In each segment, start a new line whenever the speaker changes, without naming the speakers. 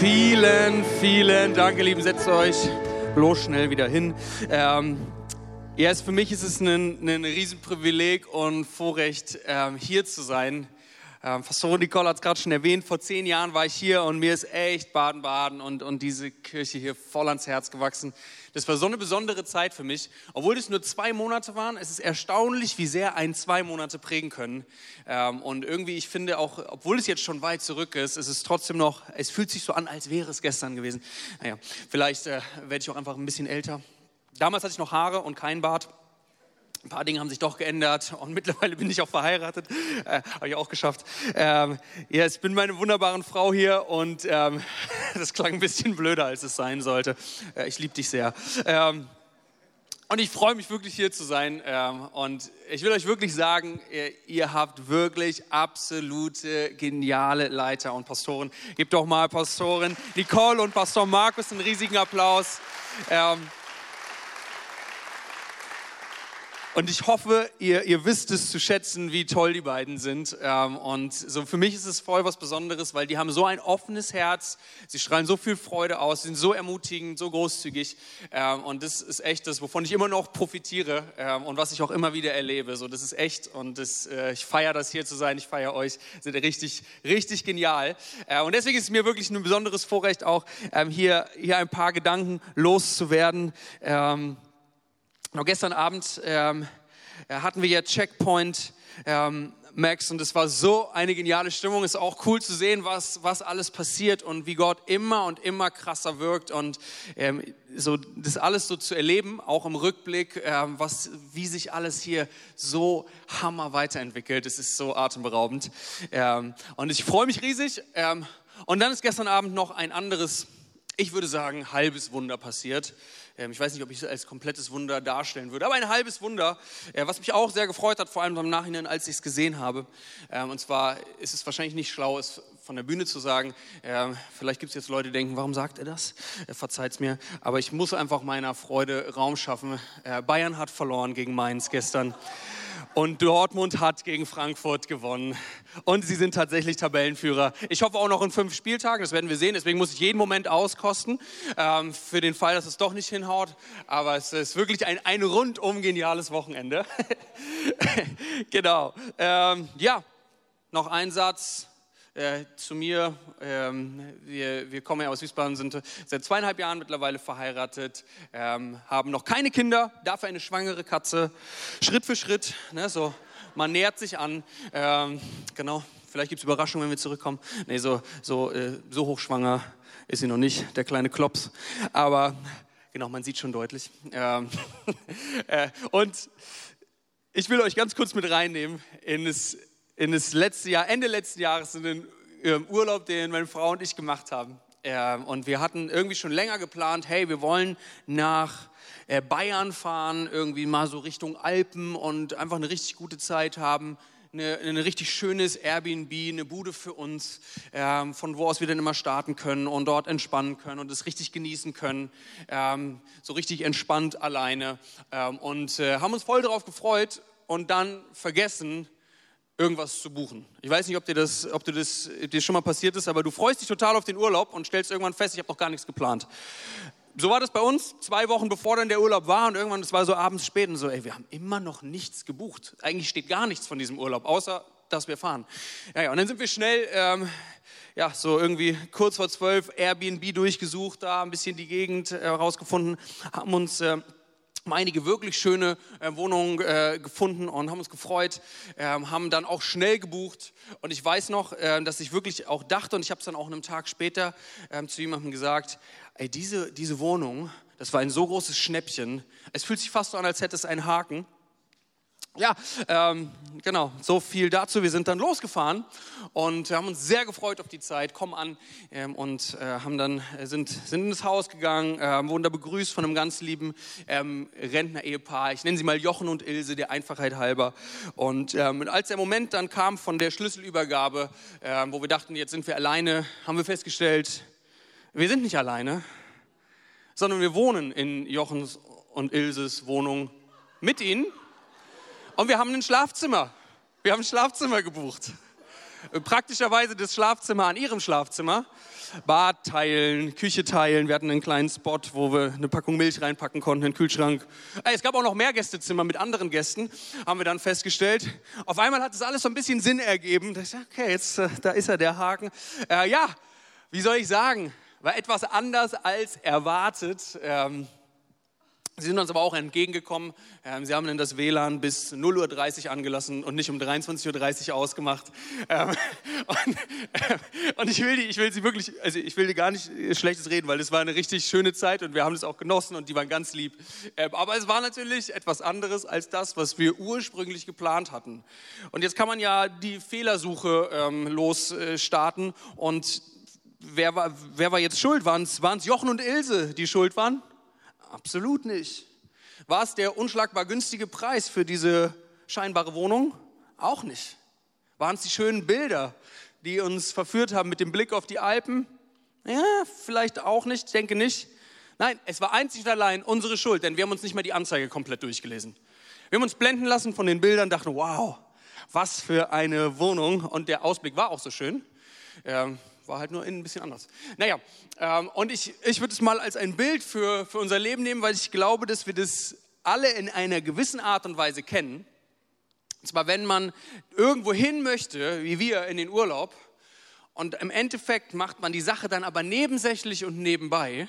Vielen, vielen Dank, ihr Lieben. Setzt euch bloß schnell wieder hin. Ähm, ja, für mich ist es ein, ein Riesenprivileg und Vorrecht, ähm, hier zu sein. Ähm, Pastorin Nicole hat es gerade schon erwähnt, vor zehn Jahren war ich hier und mir ist echt Baden-Baden und, und diese Kirche hier voll ans Herz gewachsen. Das war so eine besondere Zeit für mich. Obwohl es nur zwei Monate waren, es ist erstaunlich, wie sehr ein zwei Monate prägen können. Ähm, und irgendwie, ich finde auch, obwohl es jetzt schon weit zurück ist, ist es trotzdem noch, es fühlt sich so an, als wäre es gestern gewesen. Naja, vielleicht äh, werde ich auch einfach ein bisschen älter. Damals hatte ich noch Haare und keinen Bart. Ein paar Dinge haben sich doch geändert und mittlerweile bin ich auch verheiratet. Äh, Habe ich auch geschafft. Ähm, ja, ich bin meine wunderbaren Frau hier und ähm, das klang ein bisschen blöder, als es sein sollte. Äh, ich liebe dich sehr. Ähm, und ich freue mich wirklich hier zu sein. Ähm, und ich will euch wirklich sagen, ihr, ihr, habt wirklich absolute geniale Leiter und Pastoren. Gebt doch mal Pastorin Nicole und Pastor Markus einen riesigen Applaus. Ähm, Und ich hoffe, ihr, ihr wisst es zu schätzen, wie toll die beiden sind. Ähm, und so für mich ist es voll was Besonderes, weil die haben so ein offenes Herz, sie strahlen so viel Freude aus, sind so ermutigend, so großzügig. Ähm, und das ist echt das, wovon ich immer noch profitiere ähm, und was ich auch immer wieder erlebe. So, das ist echt und das, äh, ich feiere das hier zu sein, ich feiere euch, sind richtig, richtig genial. Äh, und deswegen ist es mir wirklich ein besonderes Vorrecht, auch hier, hier ein paar Gedanken loszuwerden. Noch gestern Abend ähm, äh, hatten wir ja Checkpoint ähm, Max und es war so eine geniale Stimmung. Es ist auch cool zu sehen, was, was alles passiert und wie Gott immer und immer krasser wirkt und ähm, so das alles so zu erleben, auch im Rückblick, ähm, was, wie sich alles hier so hammer weiterentwickelt. Es ist so atemberaubend ähm, und ich freue mich riesig. Ähm, und dann ist gestern Abend noch ein anderes, ich würde sagen, halbes Wunder passiert. Ähm, ich weiß nicht, ob ich es als komplettes Wunder darstellen würde, aber ein halbes Wunder, äh, was mich auch sehr gefreut hat, vor allem im Nachhinein, als ich es gesehen habe. Ähm, und zwar ist es wahrscheinlich nicht schlau, es von der Bühne zu sagen. Ähm, vielleicht gibt es jetzt Leute, die denken, warum sagt er das? Verzeiht es mir. Aber ich muss einfach meiner Freude Raum schaffen. Äh, Bayern hat verloren gegen Mainz gestern. Und Dortmund hat gegen Frankfurt gewonnen. Und sie sind tatsächlich Tabellenführer. Ich hoffe auch noch in fünf Spieltagen, das werden wir sehen. Deswegen muss ich jeden Moment auskosten, ähm, für den Fall, dass es doch nicht hinhaut. Aber es ist wirklich ein, ein rundum geniales Wochenende. genau. Ähm, ja, noch ein Satz. Äh, zu mir. Ähm, wir, wir kommen ja aus Wiesbaden, sind seit zweieinhalb Jahren mittlerweile verheiratet, ähm, haben noch keine Kinder, dafür eine schwangere Katze. Schritt für Schritt, ne, so, man nähert sich an. Ähm, genau, vielleicht gibt es Überraschungen, wenn wir zurückkommen. Nee, so, so, äh, so hochschwanger ist sie noch nicht, der kleine Klops. Aber genau, man sieht schon deutlich. Ähm, äh, und ich will euch ganz kurz mit reinnehmen in das in das letzte Jahr, Ende letzten Jahres, in den ähm, Urlaub, den meine Frau und ich gemacht haben. Ähm, und wir hatten irgendwie schon länger geplant, hey, wir wollen nach äh, Bayern fahren, irgendwie mal so Richtung Alpen und einfach eine richtig gute Zeit haben. Eine, ein richtig schönes Airbnb, eine Bude für uns, ähm, von wo aus wir dann immer starten können und dort entspannen können und es richtig genießen können, ähm, so richtig entspannt alleine. Ähm, und äh, haben uns voll darauf gefreut und dann vergessen, irgendwas zu buchen. Ich weiß nicht, ob dir das, ob dir das dir schon mal passiert ist, aber du freust dich total auf den Urlaub und stellst irgendwann fest, ich habe noch gar nichts geplant. So war das bei uns, zwei Wochen bevor dann der Urlaub war und irgendwann, es war so abends spät und so, ey, wir haben immer noch nichts gebucht. Eigentlich steht gar nichts von diesem Urlaub, außer dass wir fahren. Ja, ja, und dann sind wir schnell, ähm, ja, so irgendwie kurz vor zwölf Airbnb durchgesucht, da ein bisschen die Gegend herausgefunden, äh, haben uns äh, einige wirklich schöne äh, Wohnungen äh, gefunden und haben uns gefreut, äh, haben dann auch schnell gebucht. Und ich weiß noch, äh, dass ich wirklich auch dachte, und ich habe es dann auch einen Tag später ähm, zu jemandem gesagt, ey, diese, diese Wohnung, das war ein so großes Schnäppchen, es fühlt sich fast so an, als hätte es einen Haken. Ja, ähm, genau, so viel dazu. Wir sind dann losgefahren und haben uns sehr gefreut auf die Zeit, kommen an ähm, und äh, haben dann, äh, sind, sind ins Haus gegangen, äh, wurden da begrüßt von einem ganz lieben ähm, Rentner-Ehepaar. Ich nenne sie mal Jochen und Ilse, der Einfachheit halber. Und ähm, als der Moment dann kam von der Schlüsselübergabe, äh, wo wir dachten, jetzt sind wir alleine, haben wir festgestellt, wir sind nicht alleine, sondern wir wohnen in Jochens und Ilses Wohnung mit ihnen und wir haben ein Schlafzimmer. Wir haben ein Schlafzimmer gebucht. praktischerweise das Schlafzimmer an ihrem Schlafzimmer. Bad teilen, Küche teilen. Wir hatten einen kleinen Spot, wo wir eine Packung Milch reinpacken konnten, einen Kühlschrank. Es gab auch noch mehr Gästezimmer mit anderen Gästen, haben wir dann festgestellt. Auf einmal hat es alles so ein bisschen Sinn ergeben. Da ich, okay, jetzt, äh, da ist er, der Haken. Äh, ja, wie soll ich sagen? War etwas anders als erwartet. Ähm, Sie sind uns aber auch entgegengekommen. Ähm, Sie haben dann das WLAN bis 0.30 Uhr angelassen und nicht um 23.30 Uhr ausgemacht. Ähm, und, und ich, will die, ich will Sie wirklich, also ich will dir gar nicht Schlechtes reden, weil es war eine richtig schöne Zeit und wir haben es auch genossen und die waren ganz lieb. Ähm, aber es war natürlich etwas anderes als das, was wir ursprünglich geplant hatten. Und jetzt kann man ja die Fehlersuche losstarten und wer war, wer war jetzt schuld? Waren es Jochen und Ilse, die schuld waren? Absolut nicht. War es der unschlagbar günstige Preis für diese scheinbare Wohnung? Auch nicht. Waren es die schönen Bilder, die uns verführt haben mit dem Blick auf die Alpen? Ja, vielleicht auch nicht, ich denke nicht. Nein, es war einzig und allein unsere Schuld, denn wir haben uns nicht mal die Anzeige komplett durchgelesen. Wir haben uns blenden lassen von den Bildern, dachten, wow, was für eine Wohnung. Und der Ausblick war auch so schön. Ähm, war halt nur ein bisschen anders. Naja, ähm, und ich, ich würde es mal als ein Bild für, für unser Leben nehmen, weil ich glaube, dass wir das alle in einer gewissen Art und Weise kennen. Und zwar, wenn man irgendwo hin möchte, wie wir in den Urlaub, und im Endeffekt macht man die Sache dann aber nebensächlich und nebenbei,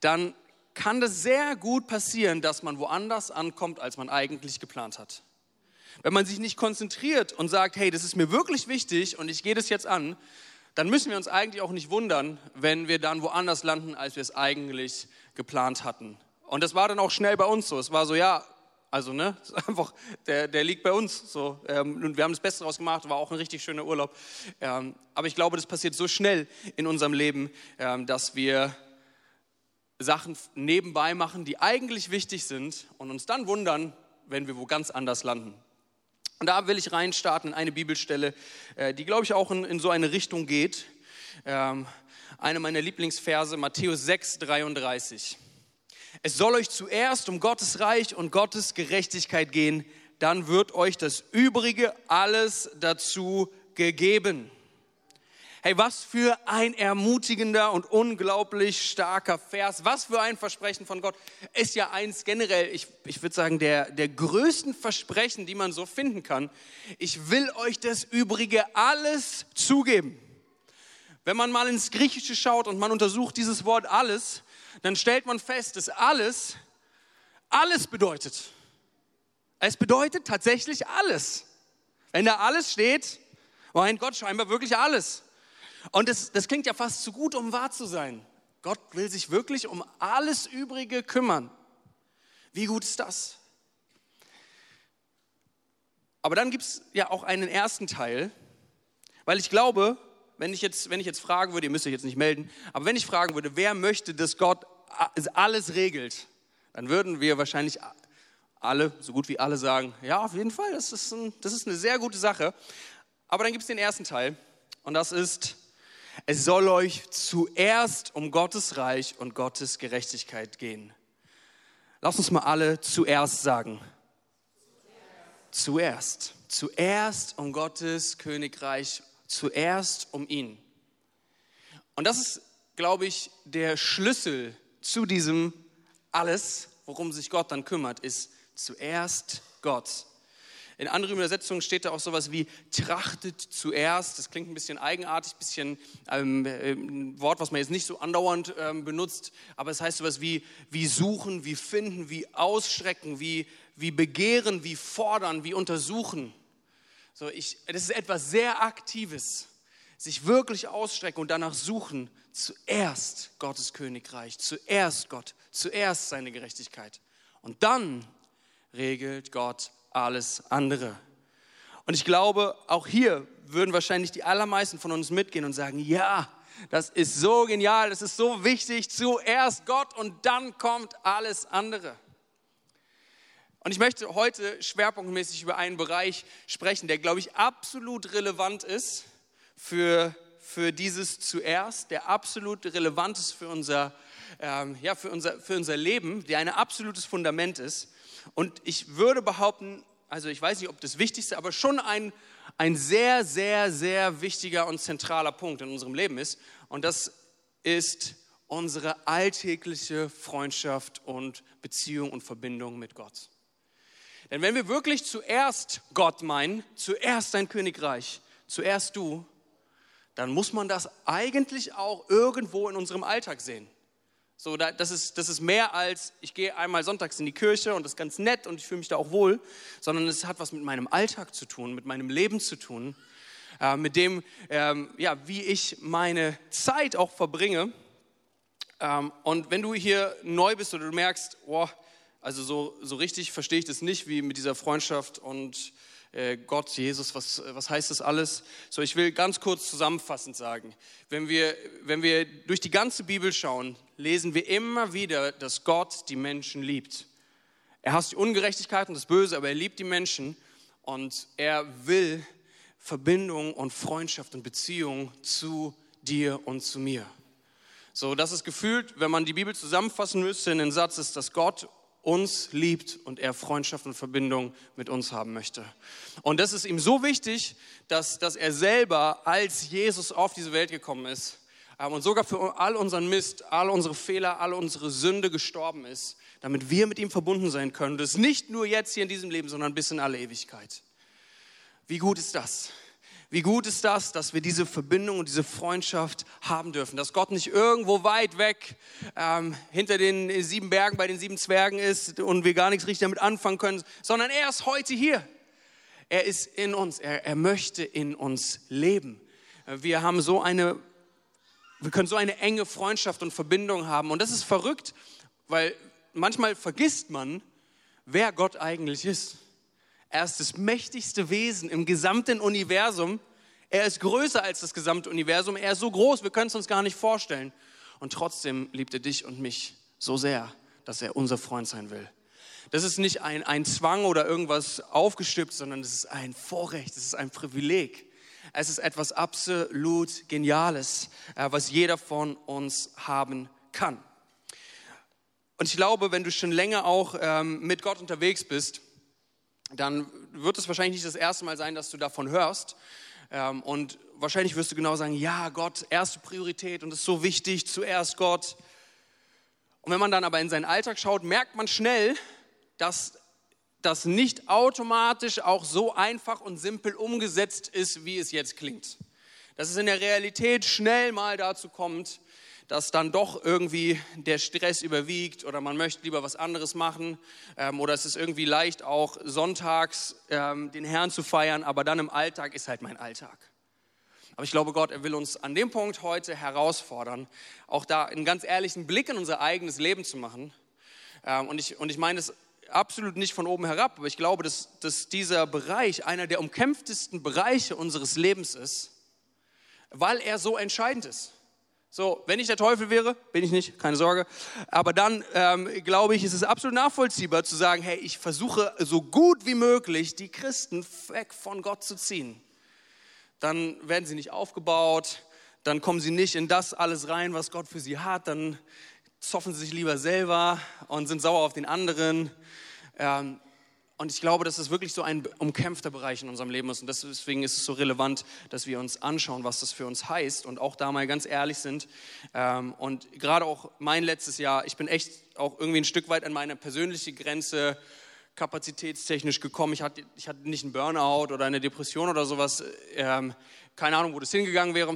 dann kann das sehr gut passieren, dass man woanders ankommt, als man eigentlich geplant hat. Wenn man sich nicht konzentriert und sagt, hey, das ist mir wirklich wichtig und ich gehe das jetzt an, dann müssen wir uns eigentlich auch nicht wundern, wenn wir dann woanders landen, als wir es eigentlich geplant hatten. Und das war dann auch schnell bei uns so. Es war so, ja, also ne, einfach, der, der liegt bei uns. So, ähm, und wir haben das Beste daraus gemacht, war auch ein richtig schöner Urlaub. Ähm, aber ich glaube, das passiert so schnell in unserem Leben, ähm, dass wir Sachen nebenbei machen, die eigentlich wichtig sind und uns dann wundern, wenn wir wo ganz anders landen. Und da will ich reinstarten in eine Bibelstelle, äh, die, glaube ich, auch in, in, so eine Richtung geht. Ähm, eine meiner Lieblingsverse, Matthäus 6, 33. Es soll euch zuerst um Gottes Reich und Gottes Gerechtigkeit gehen, dann wird euch das Übrige alles dazu gegeben. Hey, was für ein ermutigender und unglaublich starker Vers. Was für ein Versprechen von Gott. Ist ja eins generell, ich, ich würde sagen, der, der größten Versprechen, die man so finden kann. Ich will euch das Übrige alles zugeben. Wenn man mal ins Griechische schaut und man untersucht dieses Wort alles, dann stellt man fest, dass alles, alles bedeutet. Es bedeutet tatsächlich alles. Wenn da alles steht, meint Gott scheinbar wirklich alles. Und das, das klingt ja fast zu gut, um wahr zu sein. Gott will sich wirklich um alles Übrige kümmern. Wie gut ist das? Aber dann gibt es ja auch einen ersten Teil, weil ich glaube, wenn ich, jetzt, wenn ich jetzt fragen würde, ihr müsst euch jetzt nicht melden, aber wenn ich fragen würde, wer möchte, dass Gott alles regelt, dann würden wir wahrscheinlich alle, so gut wie alle sagen, ja, auf jeden Fall, das ist, ein, das ist eine sehr gute Sache. Aber dann gibt es den ersten Teil und das ist, es soll euch zuerst um Gottes Reich und Gottes Gerechtigkeit gehen. Lass uns mal alle zuerst sagen. Zuerst. Zuerst um Gottes Königreich, zuerst um ihn. Und das ist, glaube ich, der Schlüssel zu diesem alles, worum sich Gott dann kümmert, ist zuerst Gott. In anderen Übersetzungen steht da auch sowas wie trachtet zuerst. Das klingt ein bisschen eigenartig, ein bisschen ähm, äh, ein Wort, was man jetzt nicht so andauernd ähm, benutzt, aber es heißt sowas wie, wie suchen, wie finden, wie ausstrecken, wie, wie begehren, wie fordern, wie untersuchen. So, ich, das ist etwas sehr Aktives. Sich wirklich ausstrecken und danach suchen. Zuerst Gottes Königreich, zuerst Gott, zuerst seine Gerechtigkeit. Und dann regelt Gott alles andere. Und ich glaube, auch hier würden wahrscheinlich die allermeisten von uns mitgehen und sagen, ja, das ist so genial, das ist so wichtig, zuerst Gott und dann kommt alles andere. Und ich möchte heute schwerpunktmäßig über einen Bereich sprechen, der, glaube ich, absolut relevant ist für, für dieses zuerst, der absolut relevant ist für unser, ähm, ja, für, unser, für unser Leben, der ein absolutes Fundament ist. Und ich würde behaupten, also ich weiß nicht, ob das Wichtigste, aber schon ein, ein sehr, sehr, sehr wichtiger und zentraler Punkt in unserem Leben ist. Und das ist unsere alltägliche Freundschaft und Beziehung und Verbindung mit Gott. Denn wenn wir wirklich zuerst Gott meinen, zuerst sein Königreich, zuerst du, dann muss man das eigentlich auch irgendwo in unserem Alltag sehen. So, das, ist, das ist mehr als, ich gehe einmal sonntags in die Kirche und das ist ganz nett und ich fühle mich da auch wohl, sondern es hat was mit meinem Alltag zu tun, mit meinem Leben zu tun, äh, mit dem, ähm, ja, wie ich meine Zeit auch verbringe. Ähm, und wenn du hier neu bist oder du merkst, boah, also so, so richtig verstehe ich das nicht, wie mit dieser Freundschaft und äh, Gott, Jesus, was, was heißt das alles? So, ich will ganz kurz zusammenfassend sagen, wenn wir, wenn wir durch die ganze Bibel schauen, lesen wir immer wieder, dass Gott die Menschen liebt. Er hasst die Ungerechtigkeit und das Böse, aber er liebt die Menschen und er will Verbindung und Freundschaft und Beziehung zu dir und zu mir. So, das ist gefühlt, wenn man die Bibel zusammenfassen müsste in den Satz, ist, dass Gott uns liebt und er Freundschaft und Verbindung mit uns haben möchte. Und das ist ihm so wichtig, dass, dass er selber als Jesus auf diese Welt gekommen ist und sogar für all unseren Mist, all unsere Fehler, all unsere Sünde gestorben ist, damit wir mit ihm verbunden sein können. Das nicht nur jetzt hier in diesem Leben, sondern bis in alle Ewigkeit. Wie gut ist das? Wie gut ist das, dass wir diese Verbindung und diese Freundschaft haben dürfen, dass Gott nicht irgendwo weit weg ähm, hinter den sieben Bergen bei den sieben Zwergen ist und wir gar nichts richtig damit anfangen können, sondern er ist heute hier. Er ist in uns, er, er möchte in uns leben. Wir haben so eine, wir können so eine enge Freundschaft und Verbindung haben und das ist verrückt, weil manchmal vergisst man, wer Gott eigentlich ist. Er ist das mächtigste Wesen im gesamten Universum. Er ist größer als das gesamte Universum. Er ist so groß, wir können es uns gar nicht vorstellen. Und trotzdem liebt er dich und mich so sehr, dass er unser Freund sein will. Das ist nicht ein, ein Zwang oder irgendwas aufgestülpt, sondern es ist ein Vorrecht, es ist ein Privileg. Es ist etwas absolut Geniales, äh, was jeder von uns haben kann. Und ich glaube, wenn du schon länger auch ähm, mit Gott unterwegs bist, dann wird es wahrscheinlich nicht das erste Mal sein, dass du davon hörst. Ähm, und wahrscheinlich wirst du genau sagen, ja, Gott, erste Priorität und es ist so wichtig, zuerst Gott. Und wenn man dann aber in seinen Alltag schaut, merkt man schnell, dass das nicht automatisch auch so einfach und simpel umgesetzt ist, wie es jetzt klingt. Dass es in der Realität schnell mal dazu kommt, dass dann doch irgendwie der Stress überwiegt oder man möchte lieber was anderes machen ähm, oder es ist irgendwie leicht auch sonntags ähm, den Herrn zu feiern, aber dann im Alltag ist halt mein Alltag. Aber ich glaube, Gott, er will uns an dem Punkt heute herausfordern, auch da einen ganz ehrlichen Blick in unser eigenes Leben zu machen. Ähm, und, ich, und ich meine es absolut nicht von oben herab, aber ich glaube, dass, dass dieser Bereich einer der umkämpftesten Bereiche unseres Lebens ist, weil er so entscheidend ist. So, wenn ich der Teufel wäre, bin ich nicht, keine Sorge. Aber dann ähm, glaube ich, ist es absolut nachvollziehbar zu sagen, hey, ich versuche so gut wie möglich die Christen weg von Gott zu ziehen. Dann werden sie nicht aufgebaut, dann kommen sie nicht in das alles rein, was Gott für sie hat, dann zoffen sie sich lieber selber und sind sauer auf den anderen. Ähm, und ich glaube, dass es wirklich so ein umkämpfter Bereich in unserem Leben ist. Und deswegen ist es so relevant, dass wir uns anschauen, was das für uns heißt und auch da mal ganz ehrlich sind. Ähm, und gerade auch mein letztes Jahr, ich bin echt auch irgendwie ein Stück weit an meine persönliche Grenze kapazitätstechnisch gekommen. Ich hatte, ich hatte nicht einen Burnout oder eine Depression oder sowas. Ähm, keine Ahnung, wo das hingegangen wäre.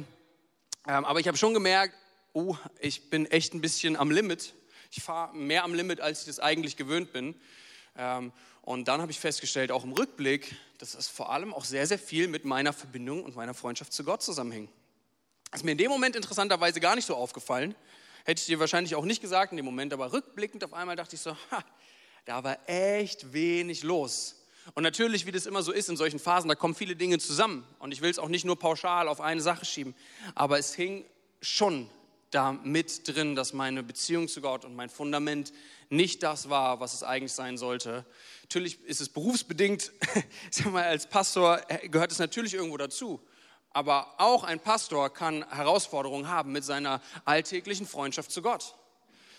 Ähm, aber ich habe schon gemerkt, oh, ich bin echt ein bisschen am Limit. Ich fahre mehr am Limit, als ich das eigentlich gewöhnt bin. Und dann habe ich festgestellt, auch im Rückblick, dass es vor allem auch sehr, sehr viel mit meiner Verbindung und meiner Freundschaft zu Gott zusammenhing. Das ist mir in dem Moment interessanterweise gar nicht so aufgefallen. Hätte ich dir wahrscheinlich auch nicht gesagt in dem Moment, aber rückblickend auf einmal dachte ich so, ha, da war echt wenig los. Und natürlich, wie das immer so ist in solchen Phasen, da kommen viele Dinge zusammen. Und ich will es auch nicht nur pauschal auf eine Sache schieben, aber es hing schon da mit drin, dass meine Beziehung zu Gott und mein Fundament nicht das war, was es eigentlich sein sollte. Natürlich ist es berufsbedingt, sag mal, als Pastor gehört es natürlich irgendwo dazu. Aber auch ein Pastor kann Herausforderungen haben mit seiner alltäglichen Freundschaft zu Gott.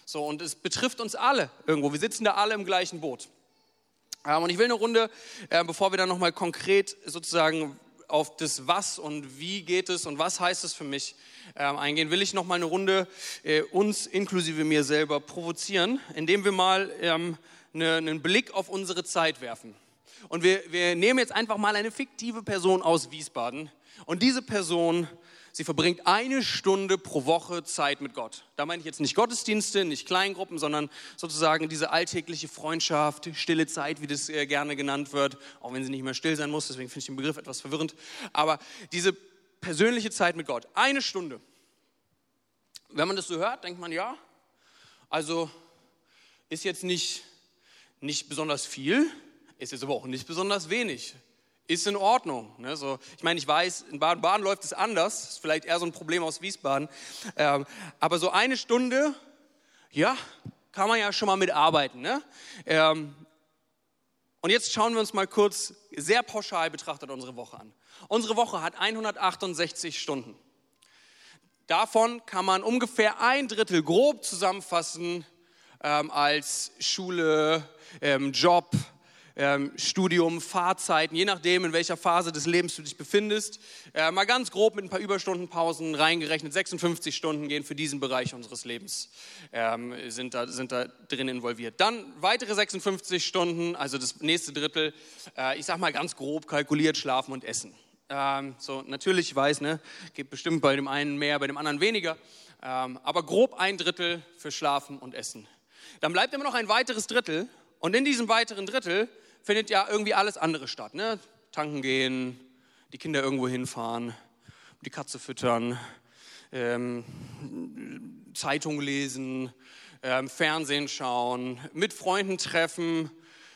So, und es betrifft uns alle irgendwo. Wir sitzen da alle im gleichen Boot. Ähm, und ich will eine Runde, äh, bevor wir dann nochmal konkret sozusagen auf das Was und wie geht es und was heißt es für mich ähm, eingehen, will ich noch mal eine Runde äh, uns inklusive mir selber provozieren, indem wir mal ähm, eine, einen Blick auf unsere Zeit werfen. Und wir, wir nehmen jetzt einfach mal eine fiktive Person aus Wiesbaden und diese Person sie verbringt eine Stunde pro Woche Zeit mit Gott. Da meine ich jetzt nicht Gottesdienste, nicht Kleingruppen, sondern sozusagen diese alltägliche Freundschaft, stille Zeit, wie das äh, gerne genannt wird, auch wenn sie nicht mehr still sein muss, deswegen finde ich den Begriff etwas verwirrend. Aber diese persönliche Zeit mit Gott, eine Stunde. Wenn man das so hört, denkt man, ja, also ist jetzt nicht, nicht besonders viel, ist jetzt aber auch nicht besonders wenig ist in Ordnung. Ne? So, ich meine, ich weiß, in Baden-Baden läuft es anders, ist vielleicht eher so ein Problem aus Wiesbaden, ähm, aber so eine Stunde, ja, kann man ja schon mal mitarbeiten. Ne? Ähm, und jetzt schauen wir uns mal kurz sehr pauschal betrachtet unsere Woche an. Unsere Woche hat 168 Stunden. Davon kann man ungefähr ein Drittel grob zusammenfassen ähm, als Schule, ähm, Job, ähm, Studium, Fahrzeiten, je nachdem, in welcher Phase des Lebens du dich befindest. Äh, mal ganz grob mit ein paar Überstundenpausen reingerechnet, 56 Stunden gehen für diesen Bereich unseres Lebens, ähm, sind, da, sind da drin involviert. Dann weitere 56 Stunden, also das nächste Drittel, äh, ich sag mal ganz grob kalkuliert, schlafen und essen. Ähm, so, natürlich, ich weiß, ne, geht bestimmt bei dem einen mehr, bei dem anderen weniger, ähm, aber grob ein Drittel für Schlafen und Essen. Dann bleibt immer noch ein weiteres Drittel und in diesem weiteren Drittel findet ja irgendwie alles andere statt. Ne? Tanken gehen, die Kinder irgendwo hinfahren, die Katze füttern, ähm, Zeitung lesen, ähm, Fernsehen schauen, mit Freunden treffen,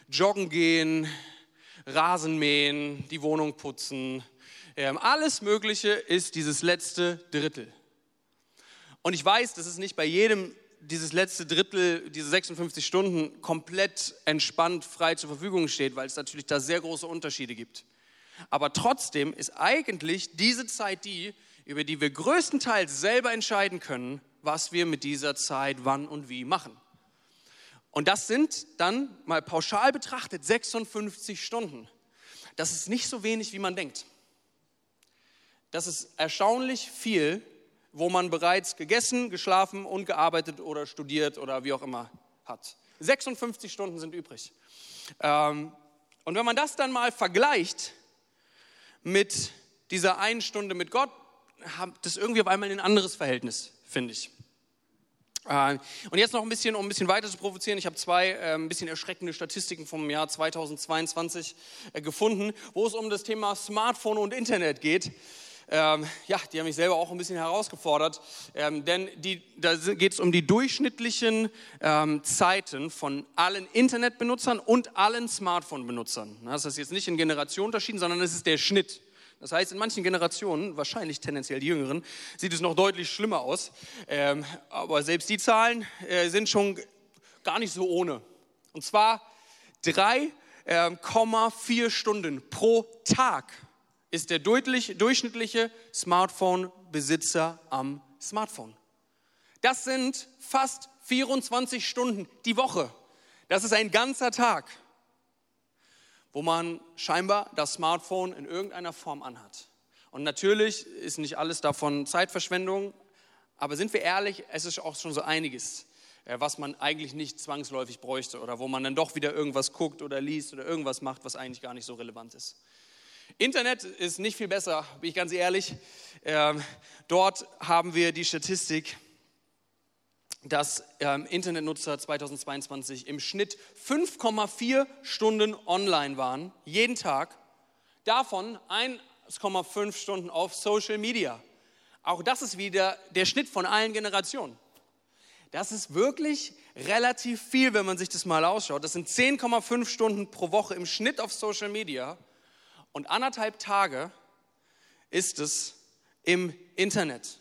joggen gehen, Rasen mähen, die Wohnung putzen. Ähm, alles Mögliche ist dieses letzte Drittel. Und ich weiß, das ist nicht bei jedem dieses letzte Drittel, diese 56 Stunden komplett entspannt frei zur Verfügung steht, weil es natürlich da sehr große Unterschiede gibt. Aber trotzdem ist eigentlich diese Zeit die, über die wir größtenteils selber entscheiden können, was wir mit dieser Zeit wann und wie machen. Und das sind dann mal pauschal betrachtet 56 Stunden. Das ist nicht so wenig, wie man denkt. Das ist erstaunlich viel wo man bereits gegessen, geschlafen und gearbeitet oder studiert oder wie auch immer hat. 56 Stunden sind übrig. Ähm, und wenn man das dann mal vergleicht mit dieser einen Stunde mit Gott, hat das irgendwie auf einmal ein anderes Verhältnis, finde ich. Äh, und jetzt noch ein bisschen, um ein bisschen weiter zu provozieren. Ich habe zwei äh, ein bisschen erschreckende Statistiken vom Jahr 2022 äh, gefunden, wo es um das Thema Smartphone und Internet geht. Ähm, ja, die haben mich selber auch ein bisschen herausgefordert, ähm, denn die, da geht es um die durchschnittlichen ähm, Zeiten von allen Internetbenutzern und allen Smartphone-Benutzern. Das ist jetzt nicht in Generation unterschieden, sondern es ist der Schnitt. Das heißt, in manchen Generationen, wahrscheinlich tendenziell die jüngeren, sieht es noch deutlich schlimmer aus. Ähm, aber selbst die Zahlen äh, sind schon gar nicht so ohne. Und zwar 3,4 ähm, Stunden pro Tag ist der durchschnittliche Smartphone-Besitzer am Smartphone. Das sind fast 24 Stunden die Woche. Das ist ein ganzer Tag, wo man scheinbar das Smartphone in irgendeiner Form anhat. Und natürlich ist nicht alles davon Zeitverschwendung, aber sind wir ehrlich, es ist auch schon so einiges, äh, was man eigentlich nicht zwangsläufig bräuchte oder wo man dann doch wieder irgendwas guckt oder liest oder irgendwas macht, was eigentlich gar nicht so relevant ist. Internet ist nicht viel besser, bin ich ganz ehrlich. Ähm, dort haben wir die Statistik, dass ähm, Internetnutzer 2022 im Schnitt 5,4 Stunden online waren, jeden Tag. Davon 1,5 Stunden auf Social Media. Auch das ist wieder der Schnitt von allen Generationen. Das ist wirklich relativ viel, wenn man sich das mal ausschaut. Das sind 10,5 Stunden pro Woche im Schnitt auf Social Media und anderthalb Tage ist es im Internet.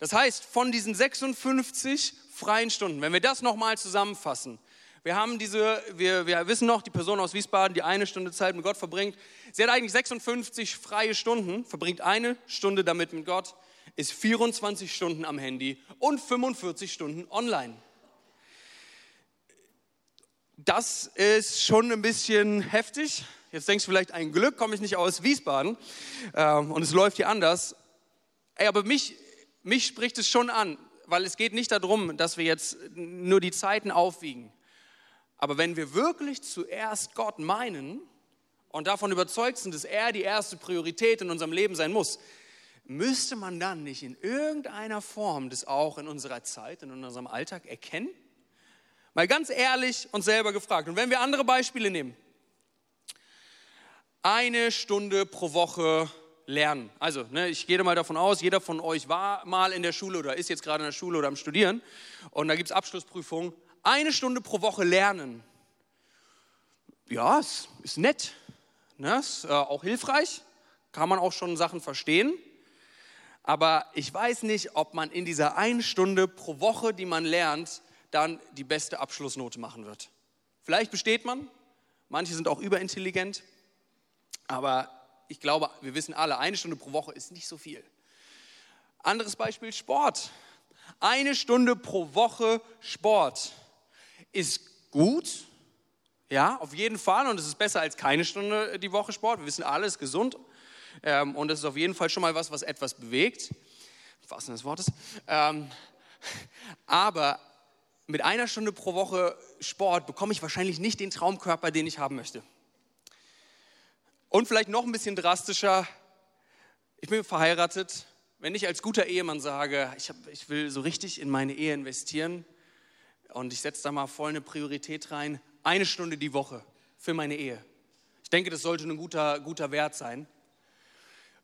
Das heißt, von diesen 56 freien Stunden, wenn wir das nochmal zusammenfassen, wir haben diese, wir, wir wissen noch, die Person aus Wiesbaden, die eine Stunde Zeit mit Gott verbringt, sie hat eigentlich 56 freie Stunden, verbringt eine Stunde damit mit Gott, ist 24 Stunden am Handy und 45 Stunden online. Das ist schon ein bisschen heftig, Jetzt denkst du vielleicht, ein Glück komme ich nicht aus Wiesbaden ähm, und es läuft hier anders. Ey, aber mich, mich spricht es schon an, weil es geht nicht darum, dass wir jetzt nur die Zeiten aufwiegen. Aber wenn wir wirklich zuerst Gott meinen und davon überzeugt sind, dass er die erste Priorität in unserem Leben sein muss, müsste man dann nicht in irgendeiner Form das auch in unserer Zeit, in unserem Alltag erkennen? Mal ganz ehrlich uns selber gefragt. Und wenn wir andere Beispiele nehmen, eine Stunde pro Woche lernen. Also, ne, ich gehe mal davon aus, jeder von euch war mal in der Schule oder ist jetzt gerade in der Schule oder am Studieren und da gibt es Abschlussprüfungen. Eine Stunde pro Woche lernen. Ja, ist, ist nett, ne, ist äh, auch hilfreich, kann man auch schon Sachen verstehen. Aber ich weiß nicht, ob man in dieser einen Stunde pro Woche, die man lernt, dann die beste Abschlussnote machen wird. Vielleicht besteht man, manche sind auch überintelligent, aber ich glaube, wir wissen alle, eine Stunde pro Woche ist nicht so viel. Anderes Beispiel, Sport. Eine Stunde pro Woche Sport ist gut, ja, auf jeden Fall. Und es ist besser als keine Stunde die Woche Sport. Wir wissen alle, es ist gesund. Ähm, und es ist auf jeden Fall schon mal was, was etwas bewegt. Was des Wortes. Ähm, aber mit einer Stunde pro Woche Sport bekomme ich wahrscheinlich nicht den Traumkörper, den ich haben möchte. Und vielleicht noch ein bisschen drastischer, ich bin verheiratet. Wenn ich als guter Ehemann sage, ich, hab, ich will so richtig in meine Ehe investieren und ich setze da mal voll eine Priorität rein, eine Stunde die Woche für meine Ehe. Ich denke, das sollte ein guter, guter Wert sein.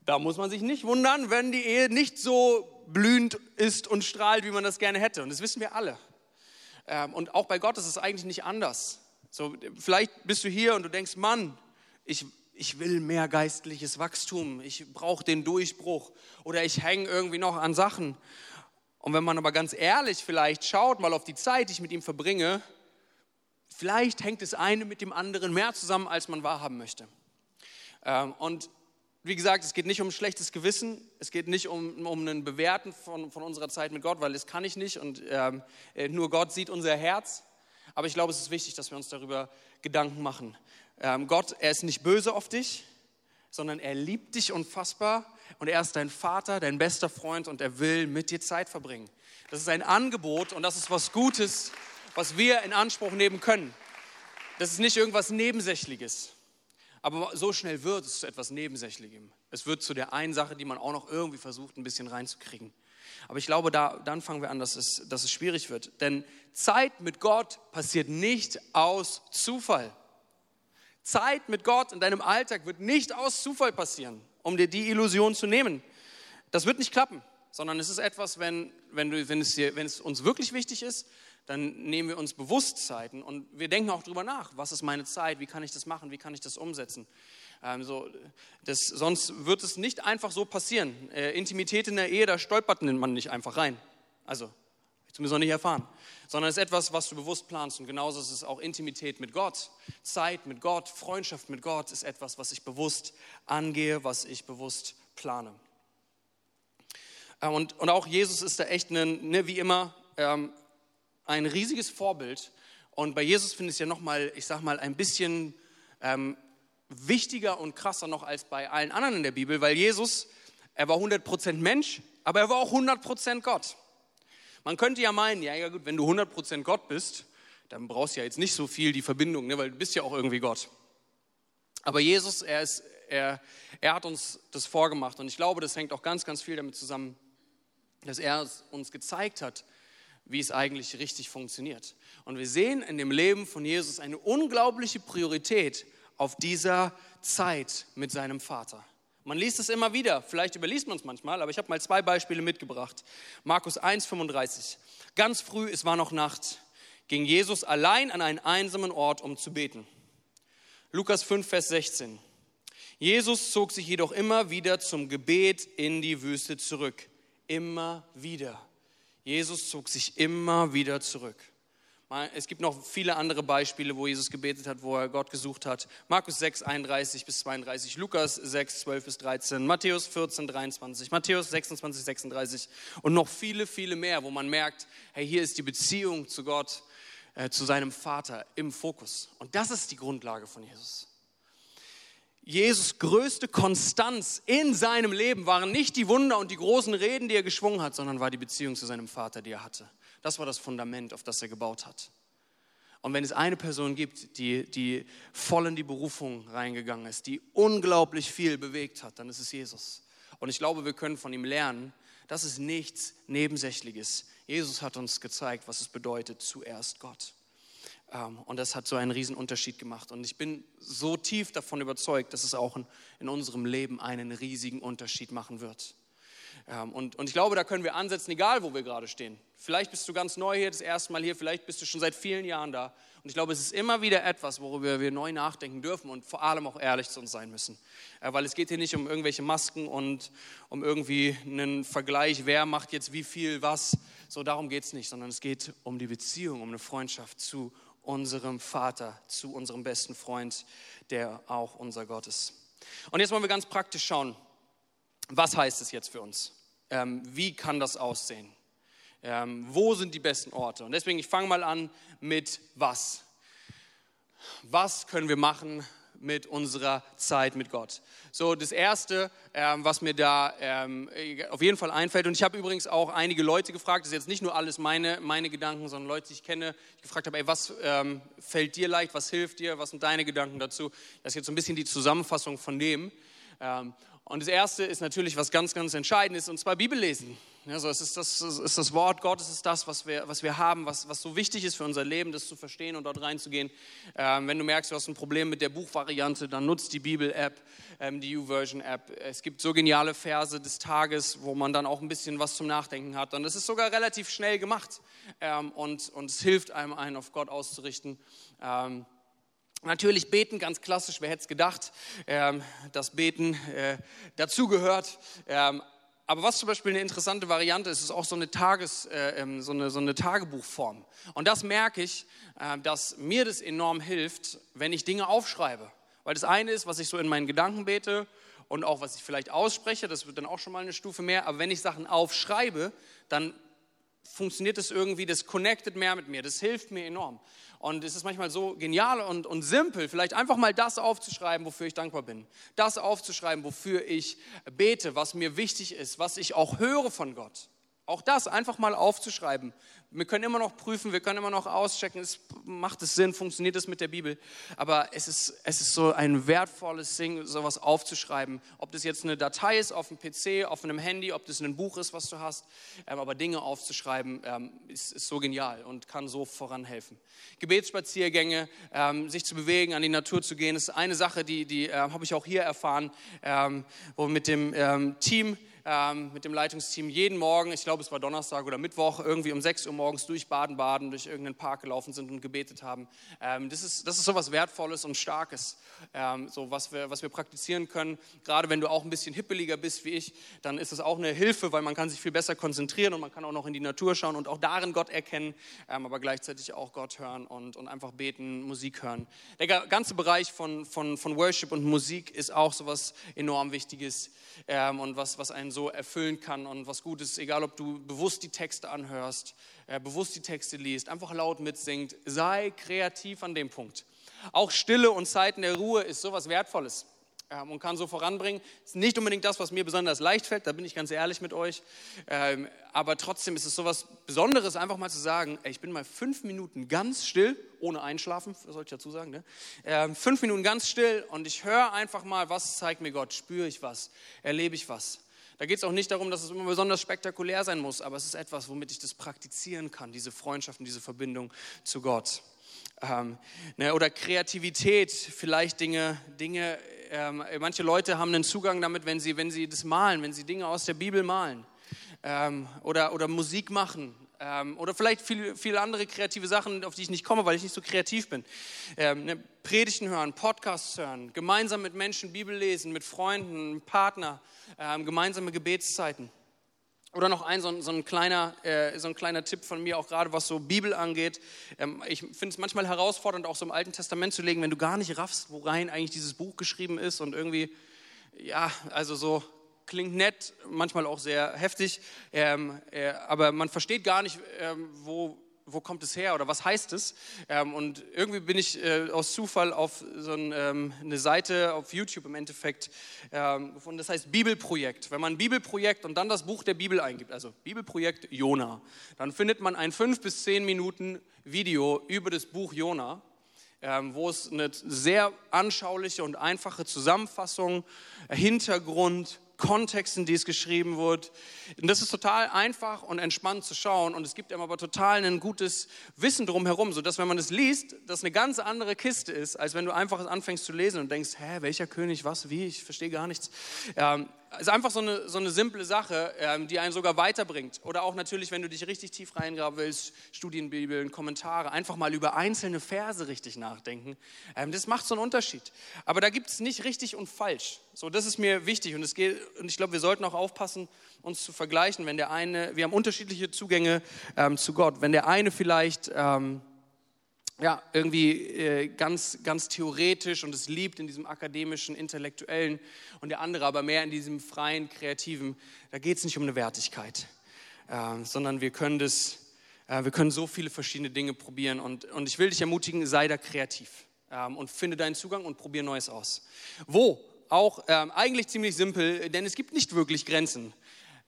Da muss man sich nicht wundern, wenn die Ehe nicht so blühend ist und strahlt, wie man das gerne hätte. Und das wissen wir alle. Ähm, und auch bei Gott ist es eigentlich nicht anders. So, vielleicht bist du hier und du denkst, Mann, ich, ich will mehr geistliches Wachstum, ich brauche den Durchbruch oder ich hänge irgendwie noch an Sachen. Und wenn man aber ganz ehrlich vielleicht schaut mal auf die Zeit, die ich mit ihm verbringe, vielleicht hängt das eine mit dem anderen mehr zusammen, als man wahrhaben möchte. Ähm, und wie gesagt, es geht nicht um schlechtes Gewissen, es geht nicht um, um ein Bewerten von, von unserer Zeit mit Gott, weil das kann ich nicht und ähm, äh, nur Gott sieht unser Herz. Aber ich glaube, es ist wichtig, dass wir uns darüber Gedanken machen. Ähm, Gott, er ist nicht böse auf dich, sondern er liebt dich unfassbar und er ist dein Vater, dein bester Freund und er will mit dir Zeit verbringen. Das ist ein Angebot und das ist was Gutes, was wir in Anspruch nehmen können. Das ist nicht irgendwas Nebensächliches. Aber so schnell wird es zu etwas Nebensächlichem. Es wird zu der einen Sache, die man auch noch irgendwie versucht, ein bisschen reinzukriegen. Aber ich glaube, da, dann fangen wir an, dass es, dass es schwierig wird. Denn Zeit mit Gott passiert nicht aus Zufall. Zeit mit Gott in deinem Alltag wird nicht aus Zufall passieren, um dir die Illusion zu nehmen. Das wird nicht klappen, sondern es ist etwas, wenn, wenn, du, wenn, es, dir, wenn es uns wirklich wichtig ist, dann nehmen wir uns Bewusstzeiten und wir denken auch darüber nach, was ist meine Zeit, wie kann ich das machen, wie kann ich das umsetzen. Ähm, so, das, sonst wird es nicht einfach so passieren. Äh, Intimität in der Ehe, da stolpert man nicht einfach rein. Also zumindest noch nicht erfahren, sondern es ist etwas, was du bewusst planst. Und genauso ist es auch Intimität mit Gott. Zeit mit Gott, Freundschaft mit Gott ist etwas, was ich bewusst angehe, was ich bewusst plane. Äh, und, und auch Jesus ist da echt, ein, ne, wie immer, ähm, ein riesiges Vorbild. Und bei Jesus finde ich es ja nochmal, ich sag mal, ein bisschen ähm, wichtiger und krasser noch als bei allen anderen in der Bibel, weil Jesus, er war 100% Mensch, aber er war auch 100% Gott. Man könnte ja meinen, ja, ja gut, wenn du 100% Gott bist, dann brauchst du ja jetzt nicht so viel die Verbindung, ne, weil du bist ja auch irgendwie Gott. Aber Jesus, er, ist, er, er hat uns das vorgemacht und ich glaube, das hängt auch ganz, ganz viel damit zusammen, dass er uns gezeigt hat, wie es eigentlich richtig funktioniert. Und wir sehen in dem Leben von Jesus eine unglaubliche Priorität auf dieser Zeit mit seinem Vater. Man liest es immer wieder, vielleicht überliest man es manchmal, aber ich habe mal zwei Beispiele mitgebracht. Markus 1,35. Ganz früh, es war noch Nacht, ging Jesus allein an einen einsamen Ort, um zu beten. Lukas 5, Vers 16. Jesus zog sich jedoch immer wieder zum Gebet in die Wüste zurück. Immer wieder. Jesus zog sich immer wieder zurück. Es gibt noch viele andere Beispiele, wo Jesus gebetet hat, wo er Gott gesucht hat. Markus 6, 31 bis 32, Lukas 6, 12 bis 13, Matthäus 14, 23, Matthäus 26, 36 und noch viele, viele mehr, wo man merkt, hey, hier ist die Beziehung zu Gott, äh, zu seinem Vater im Fokus. Und das ist die Grundlage von Jesus. Jesus größte Konstanz in seinem Leben waren nicht die Wunder und die großen Reden, die er geschwungen hat, sondern war die Beziehung zu seinem Vater, die er hatte. Das war das Fundament, auf das er gebaut hat. Und wenn es eine Person gibt, die, die voll in die Berufung reingegangen ist, die unglaublich viel bewegt hat, dann ist es Jesus. Und ich glaube, wir können von ihm lernen, das ist nichts Nebensächliches. Jesus hat uns gezeigt, was es bedeutet, zuerst Gott. Ähm, und das hat so einen riesen Unterschied gemacht. Und ich bin so tief davon überzeugt, dass es auch in unserem Leben einen riesigen Unterschied machen wird. Ähm, und, und ich glaube, da können wir ansetzen, egal wo wir gerade stehen. Vielleicht bist du ganz neu hier, das erste Mal hier, vielleicht bist du schon seit vielen Jahren da. Und ich glaube, es ist immer wieder etwas, worüber wir neu nachdenken dürfen und vor allem auch ehrlich zu uns sein müssen. Äh, weil es geht hier nicht um irgendwelche Masken und um irgendwie einen Vergleich, wer macht jetzt wie viel was. So darum geht es nicht, sondern es geht um die Beziehung, um eine Freundschaft zu unserem Vater, zu unserem besten Freund, der auch unser Gott ist. Und jetzt wollen wir ganz praktisch schauen, was heißt es jetzt für uns? Ähm, wie kann das aussehen? Ähm, wo sind die besten Orte? Und deswegen, ich fange mal an mit was. Was können wir machen mit unserer Zeit mit Gott? So, das Erste, ähm, was mir da ähm, auf jeden Fall einfällt, und ich habe übrigens auch einige Leute gefragt, das ist jetzt nicht nur alles meine, meine Gedanken, sondern Leute, die ich kenne, ich gefragt habe, ey, was ähm, fällt dir leicht, was hilft dir, was sind deine Gedanken dazu? Das ist jetzt so ein bisschen die Zusammenfassung von dem. Und das Erste ist natürlich was ganz, ganz Entscheidendes, und zwar Bibellesen. Ja, so, es ist das, es ist das Wort Gottes, es ist das, was wir, was wir haben, was, was so wichtig ist für unser Leben, das zu verstehen und dort reinzugehen. Ähm, wenn du merkst, du hast ein Problem mit der Buchvariante, dann nutzt die Bibel-App, ähm, die U-Version-App. Es gibt so geniale Verse des Tages, wo man dann auch ein bisschen was zum Nachdenken hat. Und es ist sogar relativ schnell gemacht ähm, und, und es hilft einem, einen auf Gott auszurichten. Ähm, Natürlich beten, ganz klassisch, wer hätte es gedacht, ähm, dass Beten äh, dazugehört. Ähm, aber was zum Beispiel eine interessante Variante ist, ist auch so eine, Tages, äh, ähm, so eine, so eine Tagebuchform. Und das merke ich, äh, dass mir das enorm hilft, wenn ich Dinge aufschreibe. Weil das eine ist, was ich so in meinen Gedanken bete und auch was ich vielleicht ausspreche, das wird dann auch schon mal eine Stufe mehr. Aber wenn ich Sachen aufschreibe, dann funktioniert das irgendwie, das connectet mehr mit mir, das hilft mir enorm. Und es ist manchmal so genial und, und simpel, vielleicht einfach mal das aufzuschreiben, wofür ich dankbar bin. Das aufzuschreiben, wofür ich bete, was mir wichtig ist, was ich auch höre von Gott. Auch das einfach mal aufzuschreiben. Wir können immer noch prüfen, wir können immer noch auschecken, es macht es Sinn, funktioniert es mit der Bibel. Aber es ist, es ist so ein wertvolles Ding, sowas aufzuschreiben. Ob das jetzt eine Datei ist auf dem PC, auf einem Handy, ob das ein Buch ist, was du hast. Ähm, aber Dinge aufzuschreiben ähm, ist, ist, so genial und kann so voranhelfen. Gebetsspaziergänge, ähm, sich zu bewegen, an die Natur zu gehen, ist eine Sache, die, die habe ich auch hier erfahren, wo mit dem Team ähm, mit dem Leitungsteam jeden Morgen, ich glaube es war Donnerstag oder Mittwoch, irgendwie um 6 Uhr morgens durch Baden-Baden, durch irgendeinen Park gelaufen sind und gebetet haben. Ähm, das, ist, das ist so was Wertvolles und Starkes, ähm, so was wir, was wir praktizieren können. Gerade wenn du auch ein bisschen hippeliger bist wie ich, dann ist es auch eine Hilfe, weil man kann sich viel besser konzentrieren und man kann auch noch in die Natur schauen und auch darin Gott erkennen, ähm, aber gleichzeitig auch Gott hören und, und einfach beten, Musik hören. Der ganze Bereich von, von, von Worship und Musik ist auch so was enorm Wichtiges ähm, und was, was einen so erfüllen kann und was gut ist, egal ob du bewusst die Texte anhörst, äh, bewusst die Texte liest, einfach laut mitsingt, sei kreativ an dem Punkt. Auch Stille und Zeiten der Ruhe ist sowas Wertvolles ähm, und kann so voranbringen. Ist nicht unbedingt das, was mir besonders leicht fällt, da bin ich ganz ehrlich mit euch. Ähm, aber trotzdem ist es so was Besonderes, einfach mal zu sagen, ey, ich bin mal fünf Minuten ganz still, ohne Einschlafen, sollte ich dazu sagen. Ne? Ähm, fünf Minuten ganz still und ich höre einfach mal, was zeigt mir Gott, spüre ich was, erlebe ich was. Da geht es auch nicht darum, dass es immer besonders spektakulär sein muss, aber es ist etwas, womit ich das praktizieren kann, diese Freundschaft und diese Verbindung zu Gott. Ähm, ne, oder Kreativität, vielleicht Dinge, Dinge ähm, manche Leute haben einen Zugang damit, wenn sie, wenn sie das malen, wenn sie Dinge aus der Bibel malen ähm, oder, oder Musik machen ähm, oder vielleicht viele, viele andere kreative Sachen, auf die ich nicht komme, weil ich nicht so kreativ bin. Ähm, ne, Predigten hören, Podcasts hören, gemeinsam mit Menschen Bibel lesen, mit Freunden, Partner, ähm, gemeinsame Gebetszeiten. Oder noch ein so so ein, kleiner, äh, so ein kleiner Tipp von mir, auch gerade was so Bibel angeht. Ähm, ich finde es manchmal herausfordernd, auch so im Alten Testament zu legen, wenn du gar nicht raffst, worein eigentlich dieses Buch geschrieben ist und irgendwie, ja, also so klingt nett, manchmal auch sehr heftig, ähm, äh, aber man versteht gar nicht, ähm, wo wo kommt es her oder was heißt es? Ähm, und irgendwie bin ich äh, aus Zufall auf so ein, ähm, eine Seite auf YouTube im Endeffekt ähm, gefunden, das heißt Bibelprojekt. Wenn man Bibelprojekt und dann das Buch der Bibel eingibt, also Bibelprojekt Jona, dann findet man ein fünf bis zehn Minuten Video über das Buch Jona. Ähm, wo es eine sehr anschauliche und einfache Zusammenfassung, Hintergrund, Kontext, in die es geschrieben wird. Und das ist total einfach und entspannt zu schauen und es gibt einem aber total ein gutes Wissen drumherum, sodass wenn man es liest, das eine ganz andere Kiste ist, als wenn du einfach anfängst zu lesen und denkst, hä, welcher König, was, wie, ich verstehe gar nichts. Ähm, ist einfach so eine, so eine simple Sache, ähm, die einen sogar weiterbringt. Oder auch natürlich, wenn du dich richtig tief reingraben willst, Studienbibeln, Kommentare, einfach mal über einzelne Verse richtig nachdenken. Ähm, das macht so einen Unterschied. Aber da gibt es nicht richtig und falsch. So, das ist mir wichtig und, es geht, und ich glaube, wir sollten auch aufpassen, uns zu vergleichen, wenn der eine, wir haben unterschiedliche Zugänge ähm, zu Gott. Wenn der eine vielleicht ähm, ja, irgendwie äh, ganz, ganz theoretisch und es liebt in diesem akademischen, intellektuellen und der andere aber mehr in diesem freien, kreativen. Da geht es nicht um eine Wertigkeit, äh, sondern wir können das, äh, wir können so viele verschiedene Dinge probieren und, und ich will dich ermutigen, sei da kreativ ähm, und finde deinen Zugang und probiere Neues aus. Wo? Auch ähm, eigentlich ziemlich simpel, denn es gibt nicht wirklich Grenzen.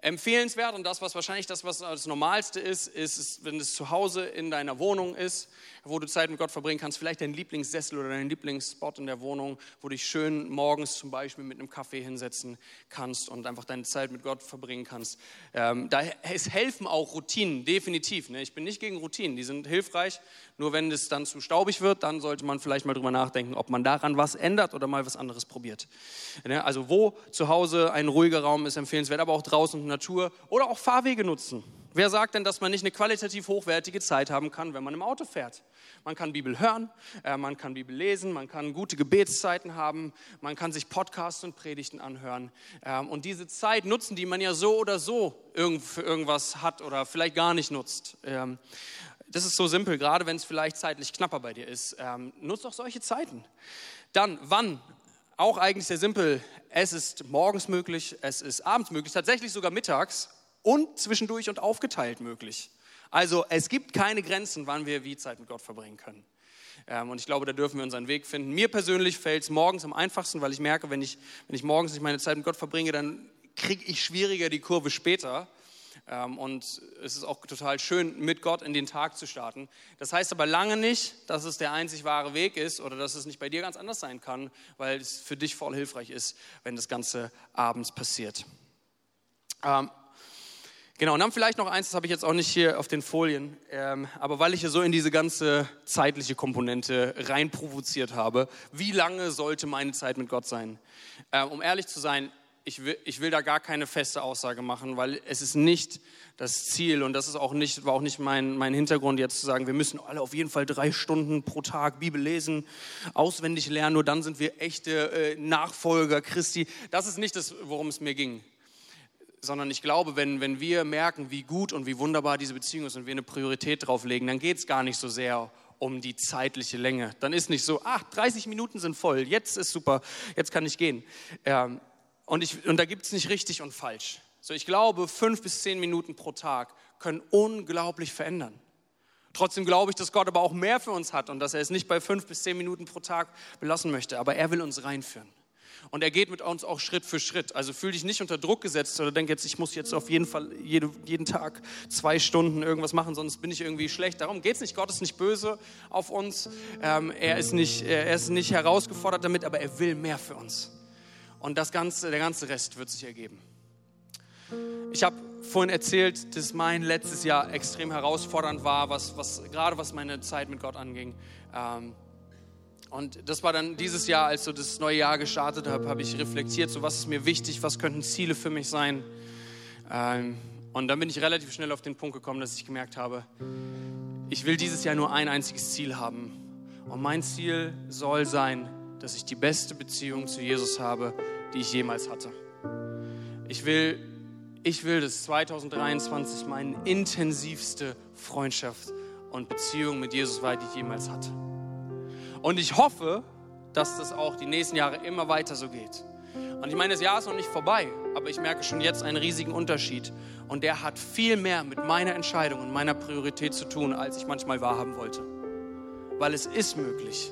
Empfehlenswert und das, was wahrscheinlich das, was das Normalste ist, ist, wenn es zu Hause in deiner Wohnung ist, wo du Zeit mit Gott verbringen kannst, vielleicht dein Lieblingssessel oder dein Lieblingsspot in der Wohnung, wo du dich schön morgens zum Beispiel mit einem Kaffee hinsetzen kannst und einfach deine Zeit mit Gott verbringen kannst. Ähm, da es helfen auch Routinen, definitiv. Ne? Ich bin nicht gegen Routinen, die sind hilfreich. Nur wenn es dann zu staubig wird, dann sollte man vielleicht mal drüber nachdenken, ob man daran was ändert oder mal was anderes probiert. Ne? Also wo zu Hause ein ruhiger Raum ist empfehlenswert, aber auch draußen Natur oder auch Fahrwege nutzen. Wer sagt denn, dass man nicht eine qualitativ hochwertige Zeit haben kann, wenn man im Auto fährt? Man kann Bibel hören, äh, man kann Bibel lesen, man kann gute Gebetszeiten haben, man kann sich Podcasts und Predigten anhören. Ähm, und diese Zeit nutzen, die man ja so oder so für irgendwas hat oder vielleicht gar nicht nutzt. Ähm, das ist so simpel, gerade wenn es vielleicht zeitlich knapper bei dir ist. Ähm, nutzt doch solche Zeiten. Dann, wann? Auch eigentlich sehr simpel. Es ist morgens möglich, es ist abends möglich, tatsächlich sogar mittags und zwischendurch und aufgeteilt möglich. Also es gibt keine Grenzen, wann wir wie Zeit mit Gott verbringen können. Ähm, und ich glaube, da dürfen wir unseren Weg finden. Mir persönlich fällt es morgens am einfachsten, weil ich merke, wenn ich, wenn ich morgens nicht meine Zeit mit Gott verbringe, dann kriege ich schwieriger die Kurve später. Ähm, und es ist auch total schön, mit Gott in den Tag zu starten. Das heißt aber lange nicht, dass es der einzig wahre Weg ist oder dass es nicht bei dir ganz anders sein kann, weil es für dich voll hilfreich ist, wenn das Ganze abends passiert. Ähm, Genau, und dann vielleicht noch eins, das habe ich jetzt auch nicht hier auf den Folien, ähm, aber weil ich hier so in diese ganze zeitliche Komponente rein provoziert habe, wie lange sollte meine Zeit mit Gott sein? Um ehrlich zu sein, ich will, ich will da gar keine feste Aussage machen, weil es ist nicht das Ziel und das ist auch nicht, war auch nicht mein, mein Hintergrund, jetzt zu sagen, wir müssen alle auf jeden Fall drei Stunden pro Tag Bibel lesen, auswendig lernen, nur dann sind wir echte äh, Nachfolger Christi. Das ist nicht das, worum es mir ging sondern ich glaube, wenn, wenn wir merken, wie gut und wie wunderbar diese Beziehung ist und wir eine Priorität drauf legen, dann geht es gar nicht so sehr um die zeitliche Länge. Dann ist nicht so, ach, 30 Minuten sind voll, jetzt ist super, jetzt kann ich gehen. Ähm, und, ich, und da gibt es nicht richtig und falsch. So, ich glaube, fünf bis zehn Minuten pro Tag können unglaublich verändern. Trotzdem glaube ich, dass Gott aber auch mehr für uns hat und dass er es nicht bei fünf bis zehn Minuten pro Tag belassen möchte, aber er will uns reinführen. Und er geht mit uns auch Schritt für Schritt. Also fühl dich nicht unter Druck gesetzt oder denk jetzt, ich muss jetzt auf jeden Fall jede, jeden Tag zwei Stunden irgendwas machen, sonst bin ich irgendwie schlecht. Darum geht es nicht. Gott ist nicht böse auf uns. Ähm, er, ist nicht, er ist nicht herausgefordert damit, aber er will mehr für uns. Und das ganze, der ganze Rest wird sich ergeben. Ich habe vorhin erzählt, dass mein letztes Jahr extrem herausfordernd war, was, was, gerade was meine Zeit mit Gott anging. Ähm, und das war dann dieses Jahr, als so das neue Jahr gestartet habe, habe ich reflektiert, so was ist mir wichtig, was könnten Ziele für mich sein. Ähm, und dann bin ich relativ schnell auf den Punkt gekommen, dass ich gemerkt habe, ich will dieses Jahr nur ein einziges Ziel haben. Und mein Ziel soll sein, dass ich die beste Beziehung zu Jesus habe, die ich jemals hatte. Ich will, ich will, dass 2023 meine intensivste Freundschaft und Beziehung mit Jesus war, die ich jemals hatte. Und ich hoffe, dass das auch die nächsten Jahre immer weiter so geht. Und ich meine, das Jahr ist noch nicht vorbei, aber ich merke schon jetzt einen riesigen Unterschied. Und der hat viel mehr mit meiner Entscheidung und meiner Priorität zu tun, als ich manchmal wahrhaben wollte. Weil es ist möglich,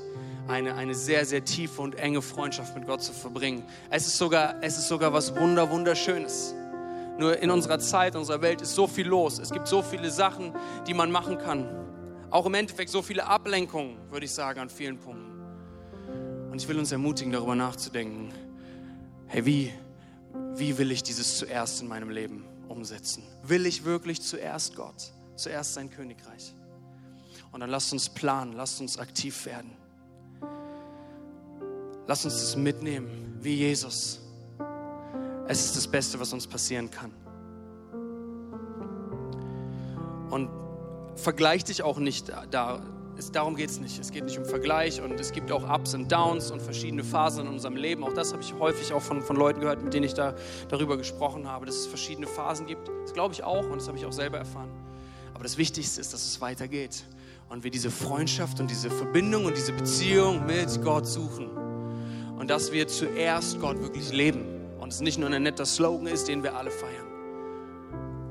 eine, eine sehr, sehr tiefe und enge Freundschaft mit Gott zu verbringen. Es ist sogar, es ist sogar was Wunder, Wunderschönes. Nur in unserer Zeit, in unserer Welt ist so viel los. Es gibt so viele Sachen, die man machen kann. Auch im Endeffekt so viele Ablenkungen, würde ich sagen, an vielen Punkten. Und ich will uns ermutigen, darüber nachzudenken. Hey, wie, wie will ich dieses zuerst in meinem Leben umsetzen? Will ich wirklich zuerst Gott, zuerst sein Königreich? Und dann lasst uns planen, lasst uns aktiv werden. Lasst uns das mitnehmen, wie Jesus. Es ist das Beste, was uns passieren kann. Und vergleich dich auch nicht da. Es, darum geht es nicht. Es geht nicht um Vergleich und es gibt auch Ups und Downs und verschiedene Phasen in unserem Leben. Auch das habe ich häufig auch von, von Leuten gehört, mit denen ich da, darüber gesprochen habe, dass es verschiedene Phasen gibt. Das glaube ich auch und das habe ich auch selber erfahren. Aber das Wichtigste ist, dass es weitergeht und wir diese Freundschaft und diese Verbindung und diese Beziehung mit Gott suchen. Und dass wir zuerst Gott wirklich leben und es nicht nur ein netter Slogan ist, den wir alle feiern.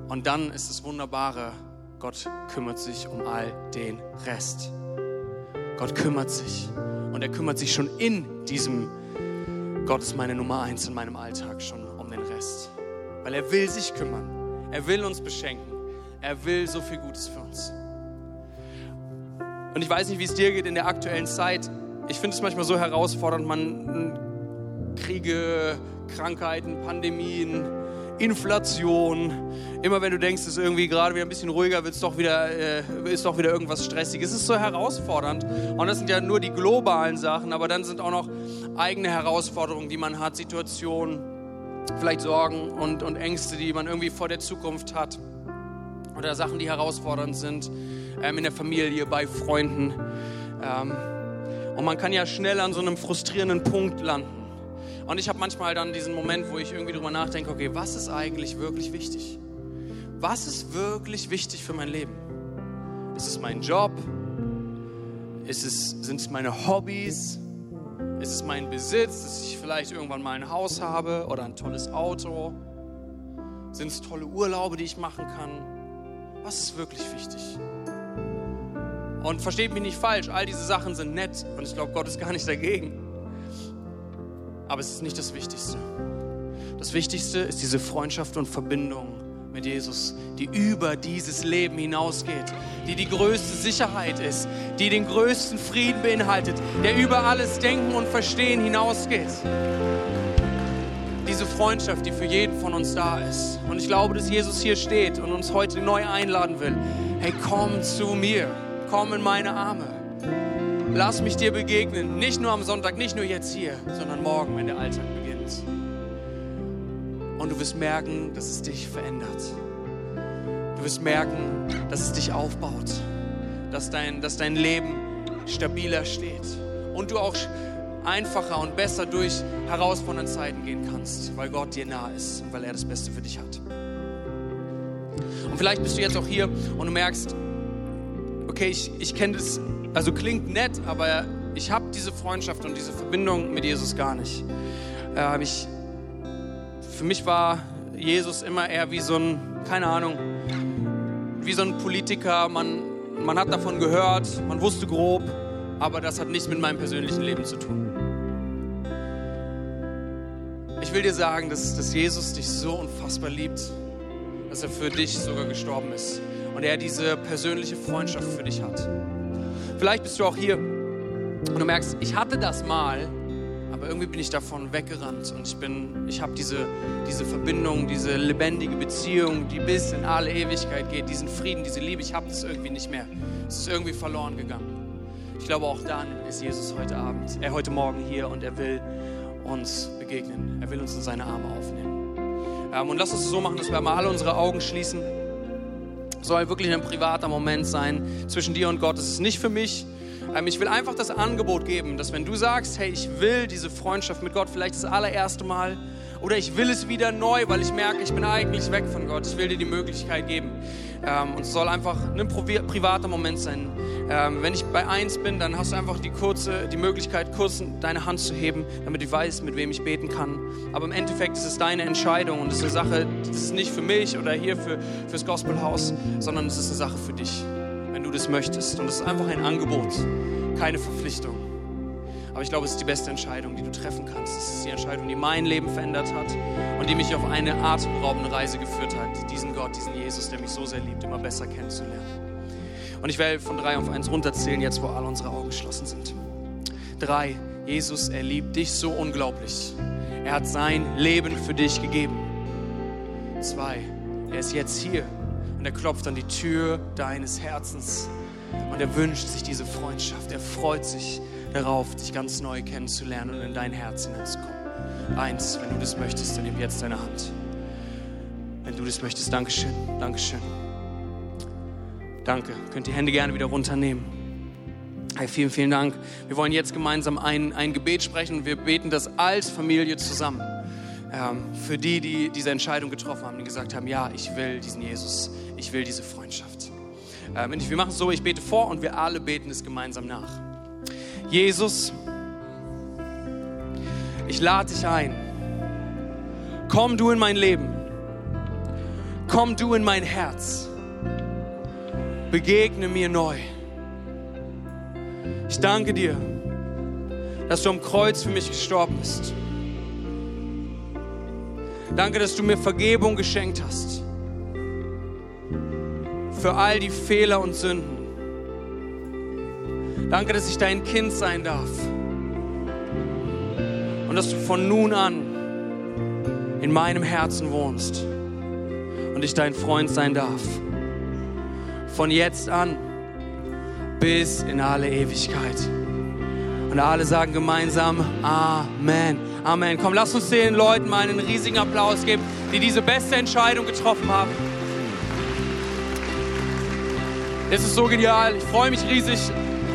Und dann ist das Wunderbare, Gott kümmert sich um all den Rest. Gott kümmert sich und er kümmert sich schon in diesem Gott ist meine Nummer eins in meinem Alltag schon um den Rest. Weil er will sich kümmern. Er will uns beschenken. Er will so viel Gutes für uns. Und ich weiß nicht, wie es dir geht in der aktuellen Zeit. Ich finde es manchmal so herausfordernd, man Kriege, Krankheiten, Pandemien, Inflation. Immer wenn du denkst, es ist irgendwie gerade wieder ein bisschen ruhiger, wird es doch wieder, äh, ist doch wieder irgendwas Stressiges. Es ist so herausfordernd. Und das sind ja nur die globalen Sachen, aber dann sind auch noch eigene Herausforderungen, die man hat, Situationen, vielleicht Sorgen und, und Ängste, die man irgendwie vor der Zukunft hat. Oder Sachen, die herausfordernd sind ähm, in der Familie, bei Freunden. Ähm, und man kann ja schnell an so einem frustrierenden Punkt landen. Und ich habe manchmal dann diesen Moment, wo ich irgendwie drüber nachdenke, okay, was ist eigentlich wirklich wichtig? Was ist wirklich wichtig für mein Leben? Ist es mein Job? Ist es, sind es meine Hobbys? Ist es mein Besitz, dass ich vielleicht irgendwann mal ein Haus habe oder ein tolles Auto? Sind es tolle Urlaube, die ich machen kann? Was ist wirklich wichtig? Und versteht mich nicht falsch, all diese Sachen sind nett und ich glaube, Gott ist gar nicht dagegen. Aber es ist nicht das Wichtigste. Das Wichtigste ist diese Freundschaft und Verbindung mit Jesus, die über dieses Leben hinausgeht, die die größte Sicherheit ist, die den größten Frieden beinhaltet, der über alles Denken und Verstehen hinausgeht. Diese Freundschaft, die für jeden von uns da ist. Und ich glaube, dass Jesus hier steht und uns heute neu einladen will. Hey, komm zu mir, komm in meine Arme. Lass mich dir begegnen, nicht nur am Sonntag, nicht nur jetzt hier, sondern morgen, wenn der Alltag beginnt. Und du wirst merken, dass es dich verändert. Du wirst merken, dass es dich aufbaut, dass dein, dass dein Leben stabiler steht und du auch einfacher und besser durch herausfordernde Zeiten gehen kannst, weil Gott dir nah ist und weil er das Beste für dich hat. Und vielleicht bist du jetzt auch hier und du merkst, okay, ich, ich kenne das also klingt nett, aber ich habe diese Freundschaft und diese Verbindung mit Jesus gar nicht. Äh, ich, für mich war Jesus immer eher wie so ein, keine Ahnung, wie so ein Politiker. Man, man hat davon gehört, man wusste grob, aber das hat nichts mit meinem persönlichen Leben zu tun. Ich will dir sagen, dass, dass Jesus dich so unfassbar liebt, dass er für dich sogar gestorben ist und er diese persönliche Freundschaft für dich hat. Vielleicht bist du auch hier und du merkst, ich hatte das mal, aber irgendwie bin ich davon weggerannt und ich bin, ich habe diese, diese Verbindung, diese lebendige Beziehung, die bis in alle Ewigkeit geht, diesen Frieden, diese Liebe, ich habe das irgendwie nicht mehr. Es ist irgendwie verloren gegangen. Ich glaube, auch dann ist Jesus heute Abend, er heute Morgen hier und er will uns begegnen. Er will uns in seine Arme aufnehmen. Ähm, und lass uns so machen, dass wir mal alle unsere Augen schließen soll wirklich ein privater Moment sein zwischen dir und Gott. Es ist nicht für mich. Ähm, ich will einfach das Angebot geben, dass wenn du sagst, hey, ich will diese Freundschaft mit Gott vielleicht das allererste Mal oder ich will es wieder neu, weil ich merke, ich bin eigentlich weg von Gott. Ich will dir die Möglichkeit geben, Ähm, und es soll einfach ein privater Moment sein. Ähm, wenn ich bei eins bin, dann hast du einfach die, kurze, die Möglichkeit, kurz deine Hand zu heben, damit du weißt, mit wem ich beten kann. Aber im Endeffekt ist es deine Entscheidung und es ist eine Sache, das ist nicht für mich oder hier für, fürs Gospelhaus, sondern es ist eine Sache für dich, wenn du das möchtest. Und es ist einfach ein Angebot, keine Verpflichtung. Aber ich glaube, es ist die beste Entscheidung, die du treffen kannst. Es ist die Entscheidung, die mein Leben verändert hat und die mich auf eine atemberaubende Reise geführt hat, diesen Gott, diesen Jesus, der mich so sehr liebt, immer besser kennenzulernen. Und ich werde von drei auf eins runterzählen, jetzt wo alle unsere Augen geschlossen sind. Drei, Jesus, er liebt dich so unglaublich. Er hat sein Leben für dich gegeben. Zwei, er ist jetzt hier und er klopft an die Tür deines Herzens und er wünscht sich diese Freundschaft. Er freut sich, darauf, dich ganz neu kennenzulernen und in dein Herz hineinzukommen. Eins, wenn du das möchtest, dann nimm jetzt deine Hand. Wenn du das möchtest, Dankeschön, Dankeschön. Danke. Könnt die Hände gerne wieder runternehmen. Hey, vielen, vielen Dank. Wir wollen jetzt gemeinsam ein, ein Gebet sprechen und wir beten das als Familie zusammen. Ähm, für die, die diese Entscheidung getroffen haben, die gesagt haben, ja, ich will diesen Jesus, ich will diese Freundschaft. Ähm, wir machen es so, ich bete vor und wir alle beten es gemeinsam nach. Jesus, ich lade dich ein. Komm du in mein Leben. Komm du in mein Herz. Begegne mir neu. Ich danke dir, dass du am Kreuz für mich gestorben bist. Danke, dass du mir Vergebung geschenkt hast. Für all die Fehler und Sünden. Danke, dass ich dein Kind sein darf. Und dass du von nun an in meinem Herzen wohnst und ich dein Freund sein darf. Von jetzt an bis in alle Ewigkeit. Und alle sagen gemeinsam Amen. Amen. Komm, lass uns den Leuten mal einen riesigen Applaus geben, die diese beste Entscheidung getroffen haben. Es ist so genial. Ich freue mich riesig.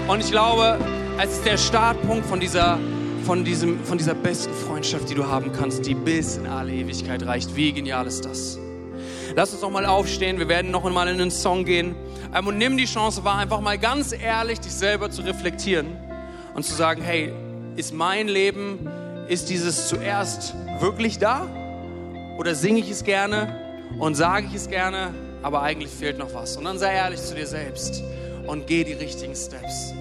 Und ich glaube, es ist der Startpunkt von dieser, von, diesem, von dieser besten Freundschaft, die du haben kannst, die bis in alle Ewigkeit reicht. Wie genial ist das? Lass uns noch mal aufstehen. Wir werden noch einmal in einen Song gehen. Ähm, und nimm die Chance wahr, einfach mal ganz ehrlich dich selber zu reflektieren und zu sagen, hey, ist mein Leben, ist dieses zuerst wirklich da? Oder singe ich es gerne und sage ich es gerne, aber eigentlich fehlt noch was? Und dann sei ehrlich zu dir selbst und geh die richtigen Steps.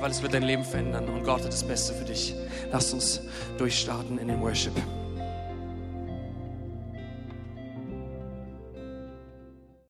weil es wird dein Leben verändern und Gott hat das Beste für dich. Lass uns durchstarten in den Worship.